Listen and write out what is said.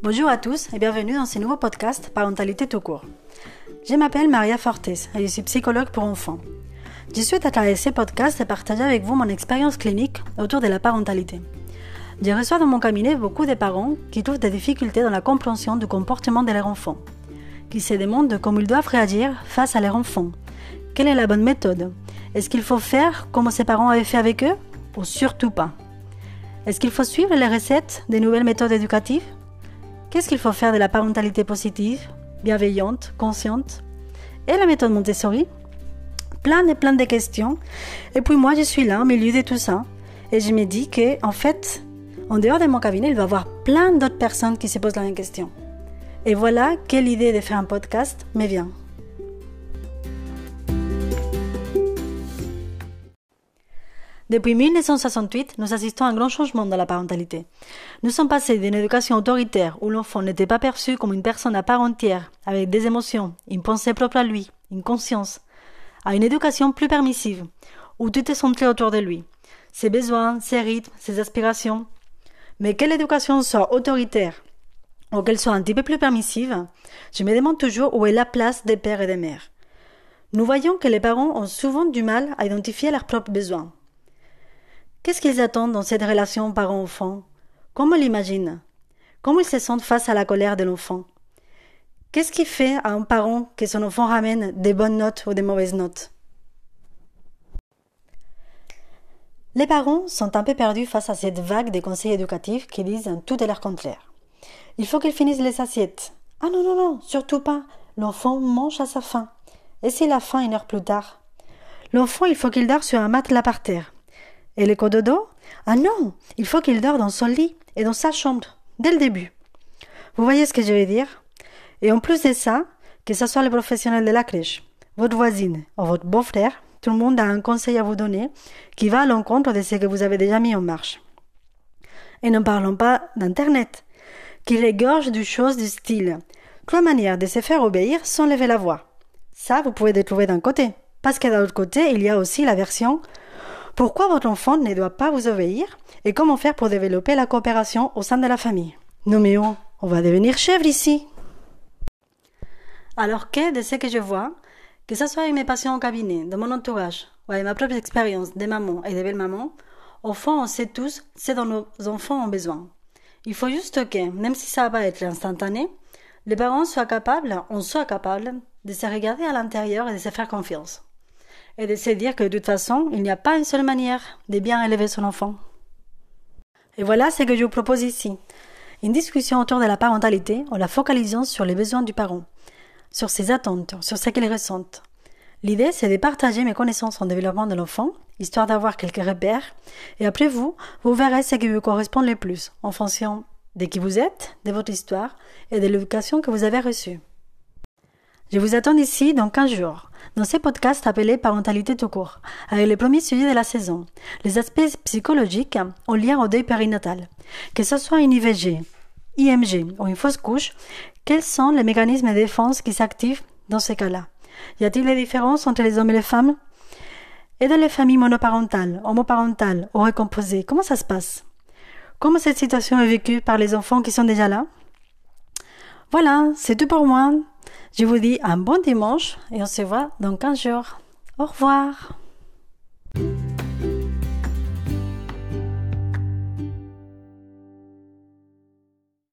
Bonjour à tous et bienvenue dans ce nouveau podcast Parentalité tout court. Je m'appelle Maria Fortes et je suis psychologue pour enfants. Je souhaite à travers ce podcast partager avec vous mon expérience clinique autour de la parentalité. Je reçois dans mon cabinet beaucoup de parents qui trouvent des difficultés dans la compréhension du comportement de leur enfant, qui se demandent comment ils doivent réagir face à leur enfant. Quelle est la bonne méthode Est-ce qu'il faut faire comme ses parents avaient fait avec eux ou surtout pas est-ce qu'il faut suivre les recettes des nouvelles méthodes éducatives? Qu'est-ce qu'il faut faire de la parentalité positive, bienveillante, consciente Et la méthode Montessori Plein et plein de questions. Et puis moi, je suis là au milieu de tout ça. Et je me dis que, en fait, en dehors de mon cabinet, il va y avoir plein d'autres personnes qui se posent la même question. Et voilà quelle idée de faire un podcast me vient. Depuis 1968, nous assistons à un grand changement dans la parentalité. Nous sommes passés d'une éducation autoritaire où l'enfant n'était pas perçu comme une personne à part entière, avec des émotions, une pensée propre à lui, une conscience, à une éducation plus permissive, où tout est centré autour de lui, ses besoins, ses rythmes, ses aspirations. Mais quelle éducation soit autoritaire, ou qu'elle soit un petit peu plus permissive, je me demande toujours où est la place des pères et des mères. Nous voyons que les parents ont souvent du mal à identifier leurs propres besoins. Qu'est-ce qu'ils attendent dans cette relation parent-enfant? Comment l'imaginent? Comment ils se sentent face à la colère de l'enfant? Qu'est-ce qui fait à un parent que son enfant ramène des bonnes notes ou des mauvaises notes? Les parents sont un peu perdus face à cette vague des conseils éducatifs qui disent tout et leur contraire. Il faut qu'ils finissent les assiettes. Ah non, non, non, surtout pas. L'enfant mange à sa faim. Et s'il a faim une heure plus tard? L'enfant, il faut qu'il dort sur un matelas par terre. Et le cododo? Ah non, il faut qu'il dort dans son lit et dans sa chambre, dès le début. Vous voyez ce que je veux dire? Et en plus de ça, que ce soit le professionnel de la crèche, votre voisine ou votre beau-frère, tout le monde a un conseil à vous donner qui va à l'encontre de ce que vous avez déjà mis en marche. Et ne parlons pas d'Internet, qui régorge de choses du style trois manières de se faire obéir sans lever la voix. Ça, vous pouvez le trouver d'un côté. Parce que de l'autre côté, il y a aussi la version pourquoi votre enfant ne doit pas vous obéir et comment faire pour développer la coopération au sein de la famille? Non on, va devenir chèvre ici. Alors que de ce que je vois, que ce soit avec mes patients au cabinet, de mon entourage, ou avec ma propre expérience de maman et de belle-maman, au fond, on sait tous ce dont nos enfants ont besoin. Il faut juste que, même si ça va être instantané, les parents soient capables, on soit capables, de se regarder à l'intérieur et de se faire confiance et de se dire que de toute façon, il n'y a pas une seule manière de bien élever son enfant. Et voilà ce que je vous propose ici. Une discussion autour de la parentalité en la focalisant sur les besoins du parent, sur ses attentes, sur ce qu'il ressent. L'idée, c'est de partager mes connaissances en développement de l'enfant, histoire d'avoir quelques repères, et après vous, vous verrez ce qui vous correspond le plus, en fonction de qui vous êtes, de votre histoire et de l'éducation que vous avez reçue. Je vous attends ici dans 15 jours, dans ce podcast appelé Parentalité tout court, avec le premier sujet de la saison, les aspects psychologiques en lien au deuil périnatal. Que ce soit une IVG, IMG ou une fausse couche, quels sont les mécanismes de défense qui s'activent dans ces cas-là? Y a-t-il des différences entre les hommes et les femmes? Et dans les familles monoparentales, homoparentales ou recomposées, comment ça se passe? Comment cette situation est vécue par les enfants qui sont déjà là? Voilà, c'est tout pour moi. Je vous dis un bon dimanche et on se voit dans 15 jours. Au revoir.